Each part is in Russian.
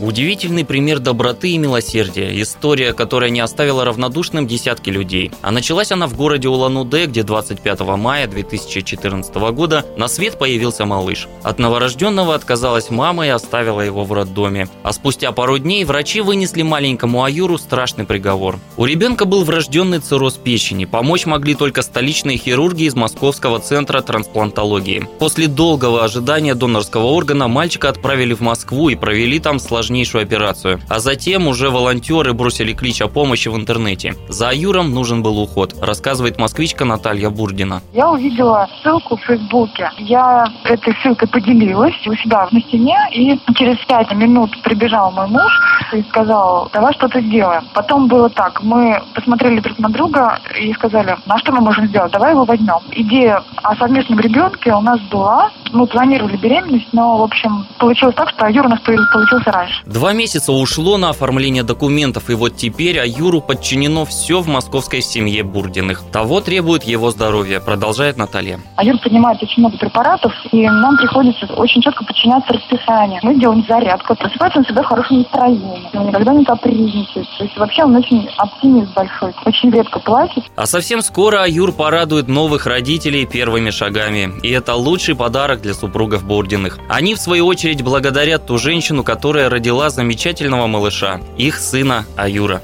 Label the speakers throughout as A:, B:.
A: Удивительный пример доброты и милосердия. История, которая не оставила равнодушным десятки людей. А началась она в городе Улан-Удэ, где 25 мая 2014 года на свет появился малыш. От новорожденного отказалась мама и оставила его в роддоме. А спустя пару дней врачи вынесли маленькому Аюру страшный приговор. У ребенка был врожденный цирроз печени. Помочь могли только столичные хирурги из Московского центра трансплантологии. После долгого ожидания донорского органа мальчика отправили в Москву и провели там сложнее сложнейшую операцию. А затем уже волонтеры бросили клич о помощи в интернете. За Аюром нужен был уход, рассказывает москвичка Наталья Бурдина.
B: Я увидела ссылку в Фейсбуке. Я этой ссылкой поделилась у себя на стене, и через пять минут прибежал мой муж и сказал, давай что-то сделаем. Потом было так, мы посмотрели друг на друга и сказали, на что мы можем сделать, давай его возьмем. Идея о совместном ребенке у нас была, мы планировали беременность, но, в общем, получилось так, что Аюр у нас получился раньше.
A: Два месяца ушло на оформление документов, и вот теперь Аюру подчинено все в московской семье Бурдиных. Того требует его здоровье, продолжает Наталья.
B: Аюр принимает очень много препаратов, и нам приходится очень четко подчиняться расписанию. Мы делаем зарядку, просыпается он всегда в хорошем настроении, он никогда не капризничает. То есть вообще он очень оптимист большой, очень редко плачет.
A: А совсем скоро Аюр порадует новых родителей первыми шагами. И это лучший подарок для супругов Бурдиных. Они, в свою очередь, благодарят ту женщину, которая родила родила замечательного малыша, их сына Аюра.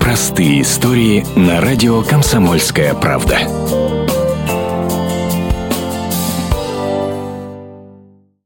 C: Простые истории на радио «Комсомольская правда».